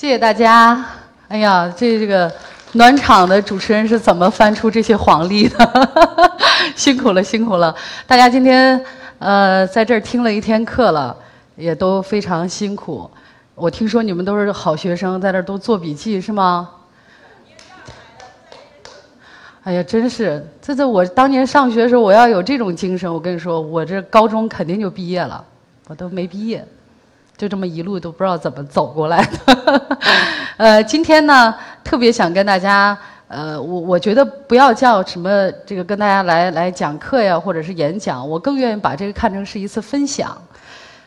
谢谢大家。哎呀，这这个暖场的主持人是怎么翻出这些黄历的？辛苦了，辛苦了！大家今天呃在这儿听了一天课了，也都非常辛苦。我听说你们都是好学生，在这儿都做笔记是吗？哎呀，真是！这这我当年上学的时候，我要有这种精神，我跟你说，我这高中肯定就毕业了，我都没毕业。就这么一路都不知道怎么走过来的，呃，今天呢特别想跟大家，呃，我我觉得不要叫什么这个跟大家来来讲课呀，或者是演讲，我更愿意把这个看成是一次分享。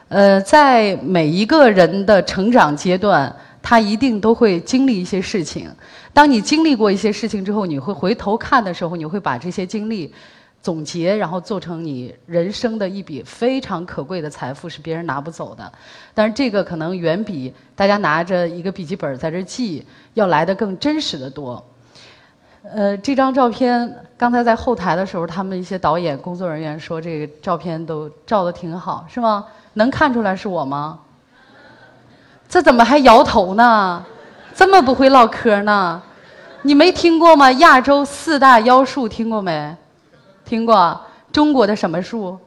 呃，在每一个人的成长阶段，他一定都会经历一些事情。当你经历过一些事情之后，你会回头看的时候，你会把这些经历。总结，然后做成你人生的一笔非常可贵的财富，是别人拿不走的。但是这个可能远比大家拿着一个笔记本在这记要来的更真实的多。呃，这张照片刚才在后台的时候，他们一些导演、工作人员说这个照片都照的挺好，是吗？能看出来是我吗？这怎么还摇头呢？这么不会唠嗑呢？你没听过吗？亚洲四大妖术听过没？听过中国的什么树？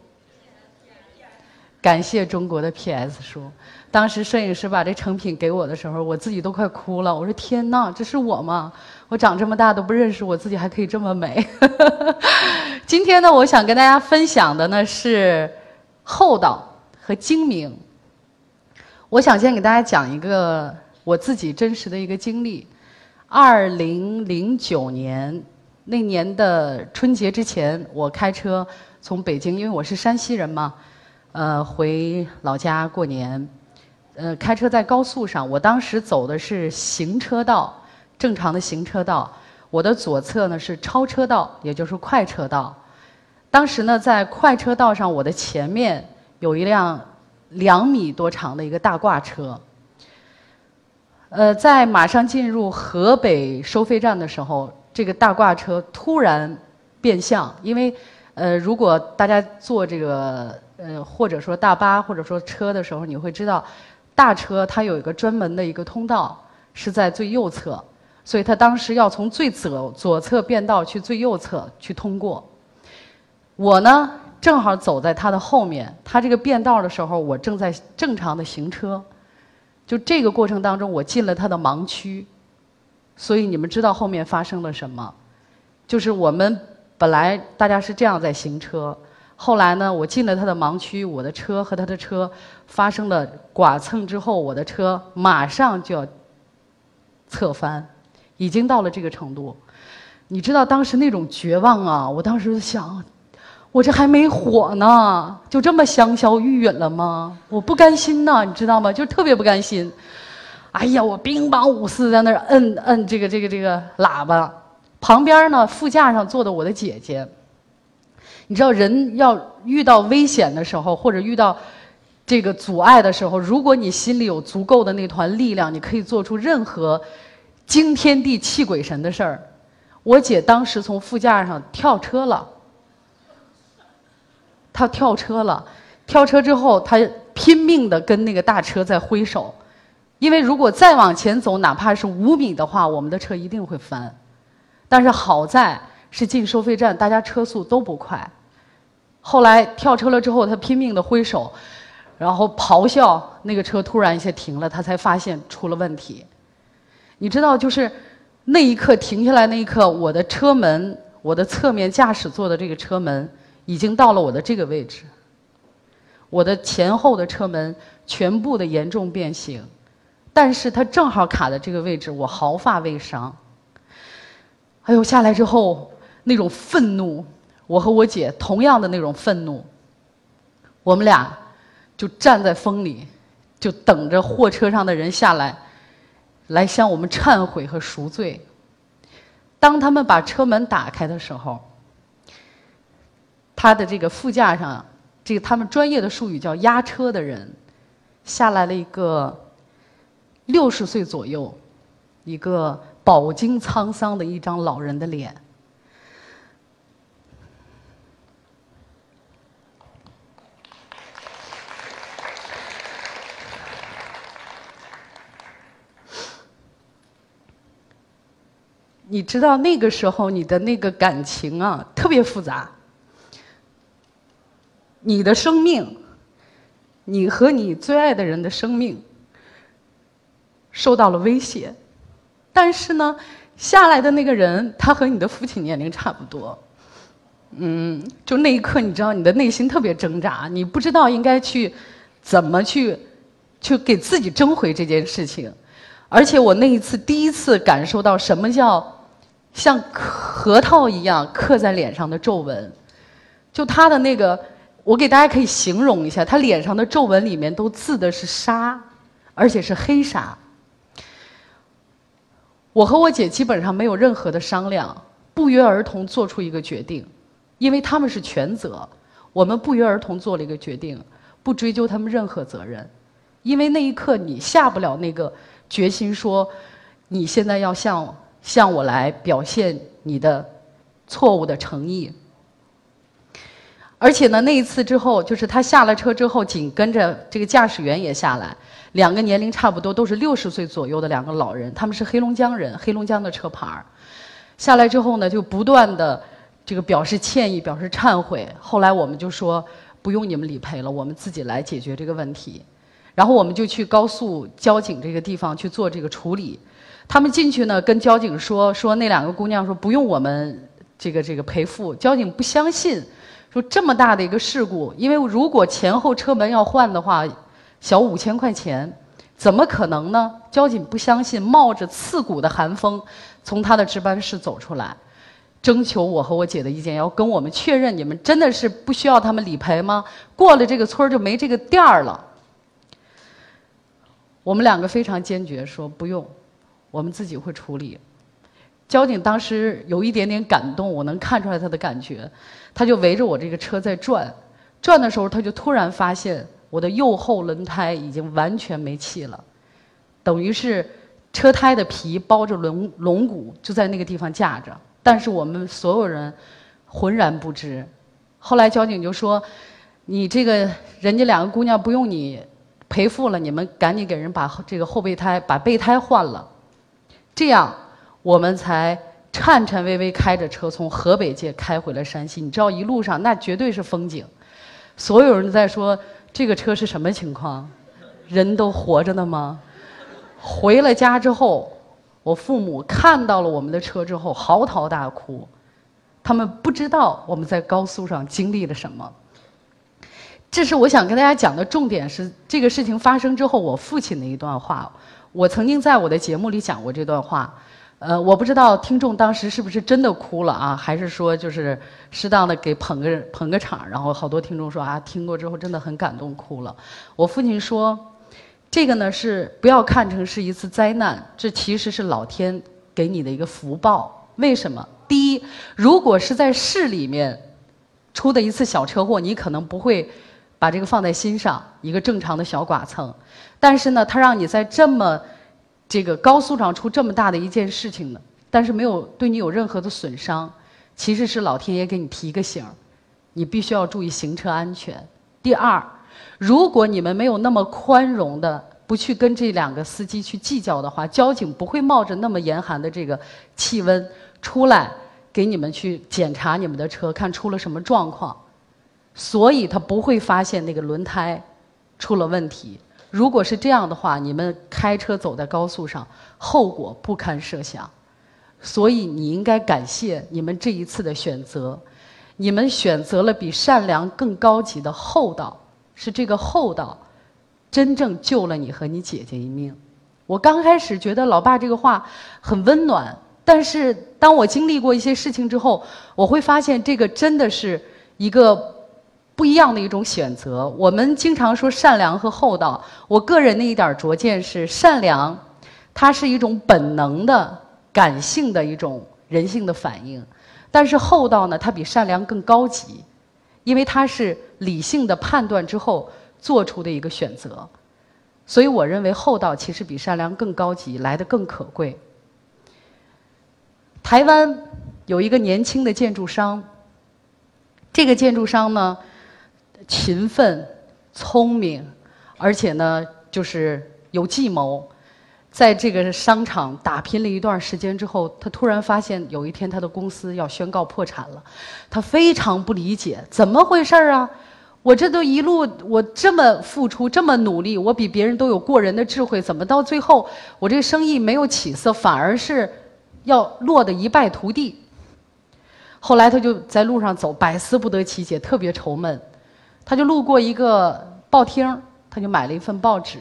感谢中国的 PS 树。当时摄影师把这成品给我的时候，我自己都快哭了。我说：“天哪，这是我吗？我长这么大都不认识我自己，还可以这么美。”今天呢，我想跟大家分享的呢是厚道和精明。我想先给大家讲一个我自己真实的一个经历。二零零九年。那年的春节之前，我开车从北京，因为我是山西人嘛，呃，回老家过年。呃，开车在高速上，我当时走的是行车道，正常的行车道。我的左侧呢是超车道，也就是快车道。当时呢，在快车道上，我的前面有一辆两米多长的一个大挂车。呃，在马上进入河北收费站的时候。这个大挂车突然变向，因为呃，如果大家坐这个呃，或者说大巴或者说车的时候，你会知道，大车它有一个专门的一个通道是在最右侧，所以他当时要从最左左侧变道去最右侧去通过。我呢，正好走在他的后面，他这个变道的时候，我正在正常的行车，就这个过程当中，我进了他的盲区。所以你们知道后面发生了什么？就是我们本来大家是这样在行车，后来呢，我进了他的盲区，我的车和他的车发生了剐蹭之后，我的车马上就要侧翻，已经到了这个程度。你知道当时那种绝望啊！我当时想，我这还没火呢，就这么香消玉殒了吗？我不甘心呐，你知道吗？就特别不甘心。哎呀，我兵帮五四在那儿摁摁这个这个这个喇叭，旁边呢副驾上坐的我的姐姐。你知道人要遇到危险的时候，或者遇到这个阻碍的时候，如果你心里有足够的那团力量，你可以做出任何惊天地泣鬼神的事儿。我姐当时从副驾上跳车了，她跳车了，跳车之后她拼命的跟那个大车在挥手。因为如果再往前走，哪怕是五米的话，我们的车一定会翻。但是好在是进收费站，大家车速都不快。后来跳车了之后，他拼命的挥手，然后咆哮，那个车突然一下停了，他才发现出了问题。你知道，就是那一刻停下来那一刻，我的车门，我的侧面驾驶座的这个车门已经到了我的这个位置，我的前后的车门全部的严重变形。但是他正好卡在这个位置，我毫发未伤。哎呦，下来之后那种愤怒，我和我姐同样的那种愤怒，我们俩就站在风里，就等着货车上的人下来，来向我们忏悔和赎罪。当他们把车门打开的时候，他的这个副驾上，这个他们专业的术语叫压车的人，下来了一个。六十岁左右，一个饱经沧桑的一张老人的脸。你知道那个时候你的那个感情啊，特别复杂。你的生命，你和你最爱的人的生命受到了威胁，但是呢，下来的那个人他和你的父亲年龄差不多，嗯，就那一刻你知道你的内心特别挣扎，你不知道应该去怎么去去给自己争回这件事情，而且我那一次第一次感受到什么叫像核桃一样刻在脸上的皱纹，就他的那个。我给大家可以形容一下，他脸上的皱纹里面都渍的是沙，而且是黑沙。我和我姐基本上没有任何的商量，不约而同做出一个决定，因为他们是全责，我们不约而同做了一个决定，不追究他们任何责任，因为那一刻你下不了那个决心，说你现在要向向我来表现你的错误的诚意。而且呢，那一次之后，就是他下了车之后，紧跟着这个驾驶员也下来，两个年龄差不多，都是六十岁左右的两个老人，他们是黑龙江人，黑龙江的车牌儿。下来之后呢，就不断的这个表示歉意，表示忏悔。后来我们就说不用你们理赔了，我们自己来解决这个问题。然后我们就去高速交警这个地方去做这个处理。他们进去呢，跟交警说说那两个姑娘说不用我们这个这个赔付，交警不相信。说这么大的一个事故，因为如果前后车门要换的话，小五千块钱，怎么可能呢？交警不相信，冒着刺骨的寒风，从他的值班室走出来，征求我和我姐的意见，要跟我们确认，你们真的是不需要他们理赔吗？过了这个村就没这个店儿了。我们两个非常坚决，说不用，我们自己会处理。交警当时有一点点感动，我能看出来他的感觉，他就围着我这个车在转，转的时候他就突然发现我的右后轮胎已经完全没气了，等于是车胎的皮包着轮轮毂就在那个地方架着，但是我们所有人浑然不知。后来交警就说：“你这个人家两个姑娘不用你赔付了，你们赶紧给人把这个后备胎把备胎换了，这样。”我们才颤颤巍巍开着车从河北界开回了山西。你知道一路上那绝对是风景，所有人都在说这个车是什么情况，人都活着呢吗？回了家之后，我父母看到了我们的车之后嚎啕大哭，他们不知道我们在高速上经历了什么。这是我想跟大家讲的重点是这个事情发生之后我父亲的一段话。我曾经在我的节目里讲过这段话。呃，我不知道听众当时是不是真的哭了啊，还是说就是适当的给捧个捧个场，然后好多听众说啊，听过之后真的很感动，哭了。我父亲说，这个呢是不要看成是一次灾难，这其实是老天给你的一个福报。为什么？第一，如果是在市里面出的一次小车祸，你可能不会把这个放在心上，一个正常的小剐蹭。但是呢，他让你在这么这个高速上出这么大的一件事情呢，但是没有对你有任何的损伤，其实是老天爷给你提个醒你必须要注意行车安全。第二，如果你们没有那么宽容的不去跟这两个司机去计较的话，交警不会冒着那么严寒的这个气温出来给你们去检查你们的车，看出了什么状况，所以他不会发现那个轮胎出了问题。如果是这样的话，你们开车走在高速上，后果不堪设想。所以你应该感谢你们这一次的选择，你们选择了比善良更高级的厚道，是这个厚道，真正救了你和你姐姐一命。我刚开始觉得老爸这个话很温暖，但是当我经历过一些事情之后，我会发现这个真的是一个。不一样的一种选择。我们经常说善良和厚道，我个人的一点拙见是，善良，它是一种本能的、感性的一种人性的反应；但是厚道呢，它比善良更高级，因为它是理性的判断之后做出的一个选择。所以，我认为厚道其实比善良更高级，来的更可贵。台湾有一个年轻的建筑商，这个建筑商呢。勤奋、聪明，而且呢，就是有计谋。在这个商场打拼了一段时间之后，他突然发现有一天他的公司要宣告破产了，他非常不理解，怎么回事啊？我这都一路我这么付出，这么努力，我比别人都有过人的智慧，怎么到最后我这个生意没有起色，反而是要落得一败涂地？后来他就在路上走，百思不得其解，特别愁闷。他就路过一个报厅，他就买了一份报纸，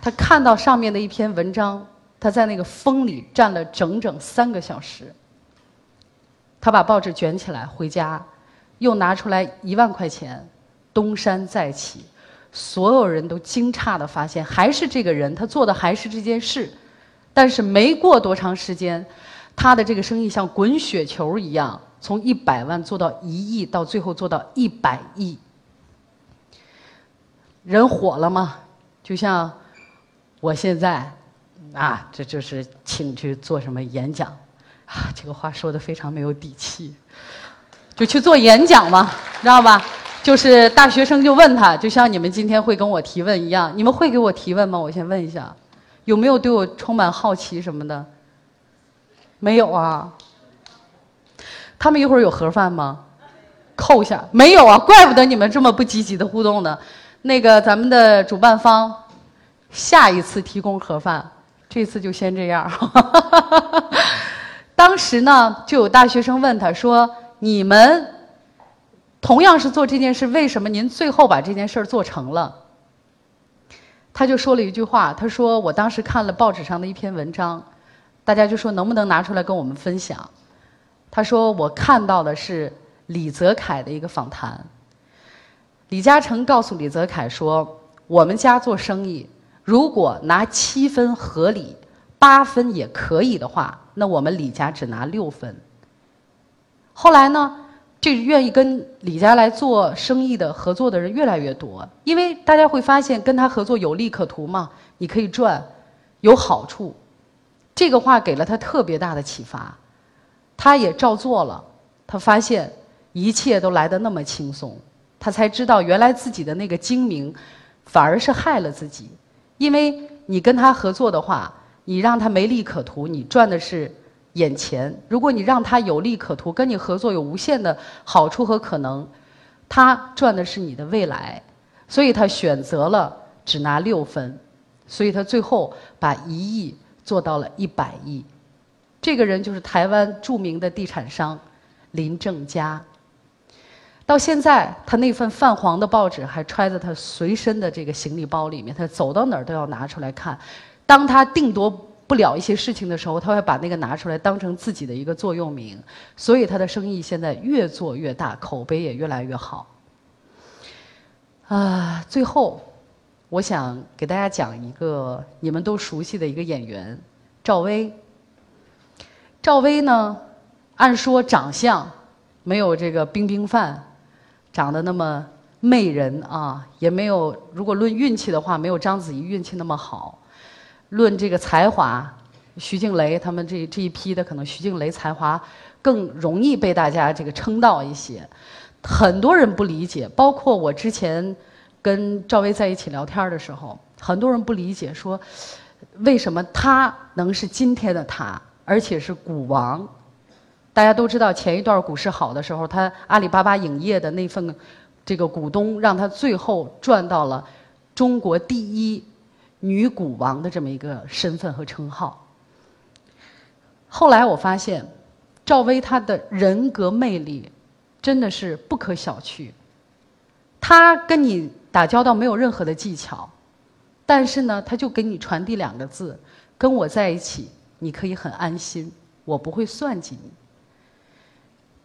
他看到上面的一篇文章，他在那个风里站了整整三个小时。他把报纸卷起来回家，又拿出来一万块钱。东山再起，所有人都惊诧的发现，还是这个人，他做的还是这件事，但是没过多长时间，他的这个生意像滚雪球一样，从一百万做到一亿，到最后做到一百亿。人火了吗？就像我现在啊，这就是请去做什么演讲，啊，这个话说的非常没有底气，就去做演讲嘛，知道吧？就是大学生就问他，就像你们今天会跟我提问一样，你们会给我提问吗？我先问一下，有没有对我充满好奇什么的？没有啊。他们一会儿有盒饭吗？扣下，没有啊，怪不得你们这么不积极的互动呢。那个咱们的主办方，下一次提供盒饭，这次就先这样。当时呢，就有大学生问他说：“你们。”同样是做这件事，为什么您最后把这件事做成了？他就说了一句话，他说：“我当时看了报纸上的一篇文章，大家就说能不能拿出来跟我们分享？”他说：“我看到的是李泽楷的一个访谈。李嘉诚告诉李泽楷说：‘我们家做生意，如果拿七分合理，八分也可以的话，那我们李家只拿六分。’后来呢？”这愿意跟李家来做生意的合作的人越来越多，因为大家会发现跟他合作有利可图嘛，你可以赚，有好处。这个话给了他特别大的启发，他也照做了。他发现一切都来得那么轻松，他才知道原来自己的那个精明，反而是害了自己。因为你跟他合作的话，你让他没利可图，你赚的是。眼前，如果你让他有利可图，跟你合作有无限的好处和可能，他赚的是你的未来，所以他选择了只拿六分，所以他最后把一亿做到了一百亿。这个人就是台湾著名的地产商林正佳。到现在，他那份泛黄的报纸还揣在他随身的这个行李包里面，他走到哪儿都要拿出来看。当他定夺。不了一些事情的时候，他会把那个拿出来当成自己的一个座右铭，所以他的生意现在越做越大，口碑也越来越好。啊，最后，我想给大家讲一个你们都熟悉的一个演员赵薇。赵薇呢，按说长相没有这个冰冰范长得那么媚人啊，也没有如果论运气的话，没有章子怡运气那么好。论这个才华，徐静蕾他们这这一批的，可能徐静蕾才华更容易被大家这个称道一些。很多人不理解，包括我之前跟赵薇在一起聊天的时候，很多人不理解，说为什么她能是今天的她，而且是股王？大家都知道，前一段股市好的时候，他阿里巴巴影业的那份这个股东，让他最后赚到了中国第一。女股王的这么一个身份和称号。后来我发现，赵薇她的人格魅力真的是不可小觑。她跟你打交道没有任何的技巧，但是呢，她就给你传递两个字：跟我在一起，你可以很安心，我不会算计你。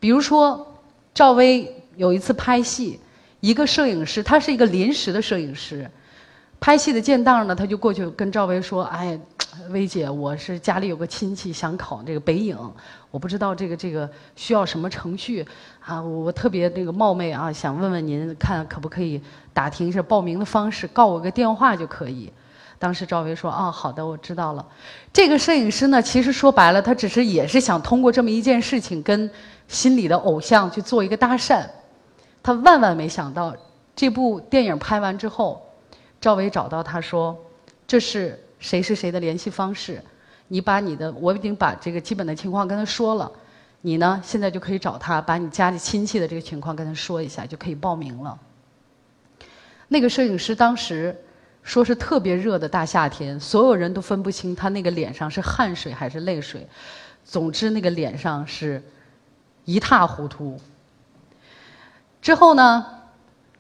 比如说，赵薇有一次拍戏，一个摄影师，他是一个临时的摄影师。拍戏的建档呢，他就过去跟赵薇说：“哎，薇姐，我是家里有个亲戚想考这个北影，我不知道这个这个需要什么程序啊，我特别那个冒昧啊，想问问您，看可不可以打听一下报名的方式，告我个电话就可以。”当时赵薇说：“啊，好的，我知道了。”这个摄影师呢，其实说白了，他只是也是想通过这么一件事情跟心里的偶像去做一个搭讪，他万万没想到，这部电影拍完之后。赵薇找到他说：“这是谁是谁的联系方式，你把你的我已经把这个基本的情况跟他说了，你呢现在就可以找他，把你家里亲戚的这个情况跟他说一下，就可以报名了。那个摄影师当时说是特别热的大夏天，所有人都分不清他那个脸上是汗水还是泪水，总之那个脸上是一塌糊涂。之后呢，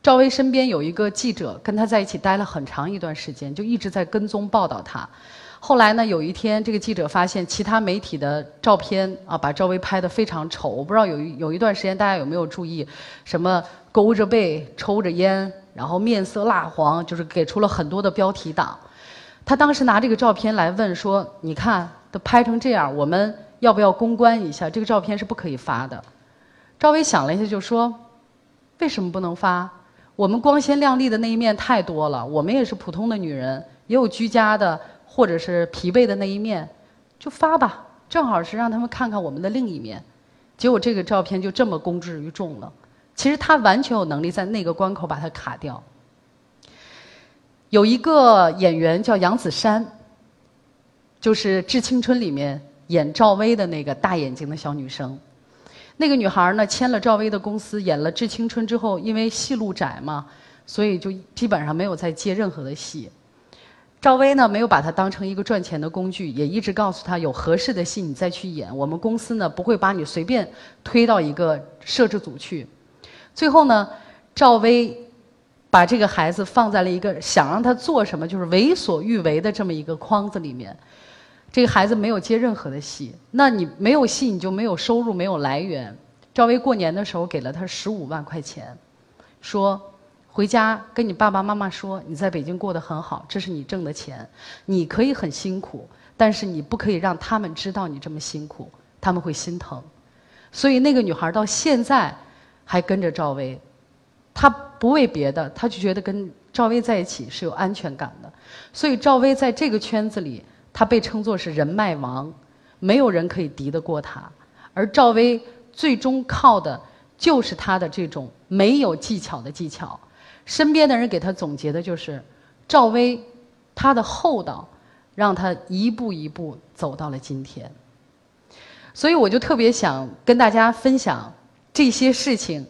赵薇身边有一个记者跟他在一起待了很长一段时间，就一直在跟踪报道他。后来呢，有一天这个记者发现其他媒体的照片啊，把赵薇拍得非常丑。我不知道有有一段时间大家有没有注意，什么勾着背、抽着烟，然后面色蜡黄，就是给出了很多的标题党。他当时拿这个照片来问说：“你看都拍成这样，我们要不要公关一下？这个照片是不可以发的。”赵薇想了一下就说。为什么不能发？我们光鲜亮丽的那一面太多了，我们也是普通的女人，也有居家的或者是疲惫的那一面，就发吧，正好是让他们看看我们的另一面。结果这个照片就这么公之于众了。其实他完全有能力在那个关口把它卡掉。有一个演员叫杨子姗，就是《致青春》里面演赵薇的那个大眼睛的小女生。那个女孩呢，签了赵薇的公司，演了《致青春》之后，因为戏路窄嘛，所以就基本上没有再接任何的戏。赵薇呢，没有把她当成一个赚钱的工具，也一直告诉她有合适的戏你再去演，我们公司呢不会把你随便推到一个摄制组去。最后呢，赵薇把这个孩子放在了一个想让他做什么就是为所欲为的这么一个框子里面。这个孩子没有接任何的戏，那你没有戏，你就没有收入，没有来源。赵薇过年的时候给了他十五万块钱，说回家跟你爸爸妈妈说，你在北京过得很好，这是你挣的钱，你可以很辛苦，但是你不可以让他们知道你这么辛苦，他们会心疼。所以那个女孩到现在还跟着赵薇，他不为别的，他就觉得跟赵薇在一起是有安全感的。所以赵薇在这个圈子里。他被称作是人脉王，没有人可以敌得过他。而赵薇最终靠的就是他的这种没有技巧的技巧。身边的人给他总结的就是，赵薇她的厚道，让他一步一步走到了今天。所以我就特别想跟大家分享这些事情，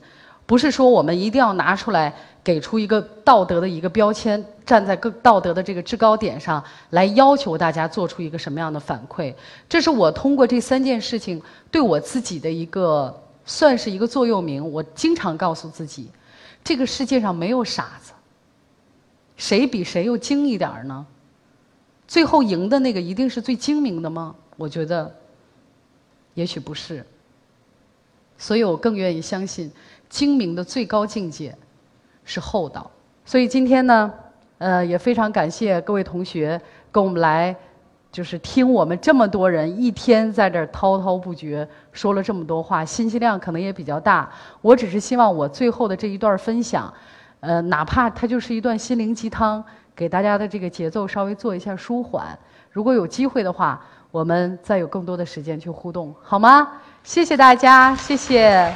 不是说我们一定要拿出来。给出一个道德的一个标签，站在更道德的这个制高点上来要求大家做出一个什么样的反馈？这是我通过这三件事情对我自己的一个算是一个座右铭。我经常告诉自己，这个世界上没有傻子，谁比谁又精一点儿呢？最后赢的那个一定是最精明的吗？我觉得，也许不是。所以我更愿意相信精明的最高境界。是厚道，所以今天呢，呃，也非常感谢各位同学跟我们来，就是听我们这么多人一天在这儿滔滔不绝说了这么多话，信息量可能也比较大。我只是希望我最后的这一段分享，呃，哪怕它就是一段心灵鸡汤，给大家的这个节奏稍微做一下舒缓。如果有机会的话，我们再有更多的时间去互动，好吗？谢谢大家，谢谢。